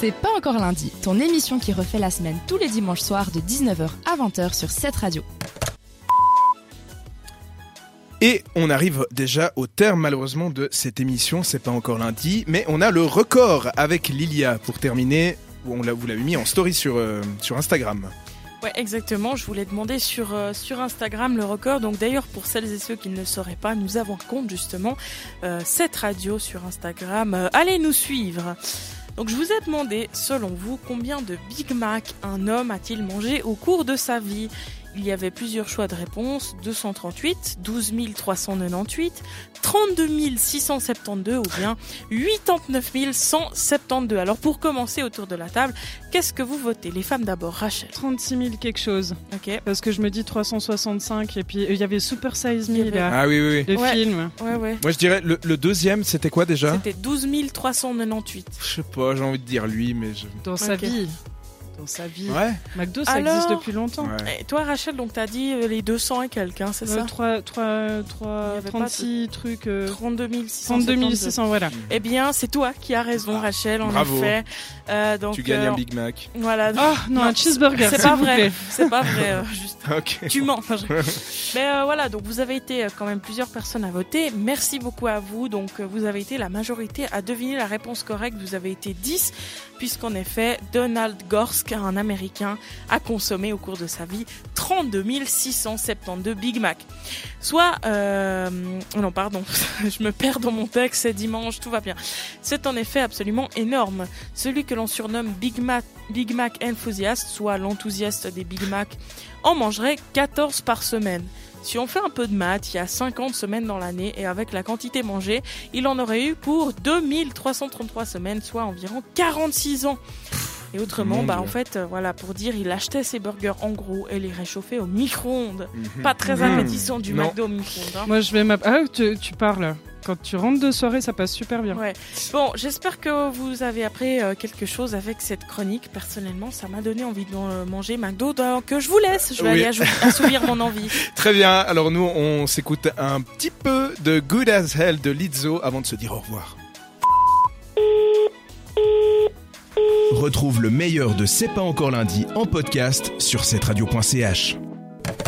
C'est pas encore lundi, ton émission qui refait la semaine tous les dimanches soirs de 19h à 20h sur cette radio. Et on arrive déjà au terme malheureusement de cette émission, c'est pas encore lundi, mais on a le record avec Lilia pour terminer. On l'a, vous l'avez mis en story sur, euh, sur Instagram. Ouais, exactement. Je voulais demander sur, euh, sur Instagram le record. Donc d'ailleurs, pour celles et ceux qui ne le sauraient pas, nous avons un compte justement, euh, cette radio sur Instagram. Euh, allez nous suivre. Donc je vous ai demandé, selon vous, combien de Big Mac un homme a-t-il mangé au cours de sa vie? Il y avait plusieurs choix de réponse 238, 12 398, 32 672 ou bien 89 172. Alors pour commencer autour de la table, qu'est-ce que vous votez? Les femmes d'abord, Rachel. 36 000 quelque chose. Ok. Parce que je me dis 365 et puis euh, il y avait Super Size Me avait- là. Ah oui, oui, oui. Le Ouais. film. Ouais, ouais. Moi je dirais le, le deuxième, c'était quoi déjà? C'était 12 398. Je sais pas, j'ai envie de dire lui, mais je. Dans sa Ok. vie. Dans sa vie. Ouais. McDo, ça Alors existe depuis longtemps. ouais. Et toi, Rachel, donc t'as dit euh, les 200 et quelques, hein, c'est Euh, ça 3, 3, Il y 3, avait pas 36 trucs. euh, 32 600. 32 600, voilà. Eh bien, c'est toi qui as raison, Ah, Rachel, en bravo. effet. Euh, donc, Tu gagnes euh, un Big Mac. Voilà. Ah non, un cheeseburger, C'est pas vous vrai. C'est pas vrai. juste, tu mens. Mais euh, voilà, donc vous avez été quand même plusieurs personnes à voter. Merci beaucoup à vous. Donc vous avez été la majorité à deviner la réponse correcte. Vous avez été 10, puisqu'en effet, Donald Gorsk, un Américain, a consommé au cours de sa vie 32 672 Big Mac. Soit, euh, non pardon, je me perds dans mon texte, c'est dimanche, tout va bien. C'est en effet absolument énorme. Celui que l'on surnomme Big Mac, Big Mac Enthusiast, soit l'enthousiaste des Big Mac, en mangerait 14 par semaine. Si on fait un peu de maths, il y a 50 semaines dans l'année et avec la quantité mangée, il en aurait eu pour 2333 semaines, soit environ 46 ans. Et autrement, bah en fait, euh, voilà, pour dire, il achetait ses burgers en gros et les réchauffait au micro-ondes. Mhm. Pas très appétissant du Non. McDo au micro-ondes. hein. Moi, je vais Ah, tu, tu parles. Quand tu rentres de soirée, ça passe super bien. Ouais. Bon, j'espère que vous avez appris euh, quelque chose avec cette chronique. Personnellement, ça m'a donné envie de euh, manger McDo. Donc, euh, je vous laisse. Je vais Oui. aller assouvir mon envie. Très bien, alors nous on s'écoute un petit peu de Good as Hell de Lizzo avant de se dire au revoir. Retrouve le meilleur de C'est pas encore lundi en podcast sur cette radio.ch.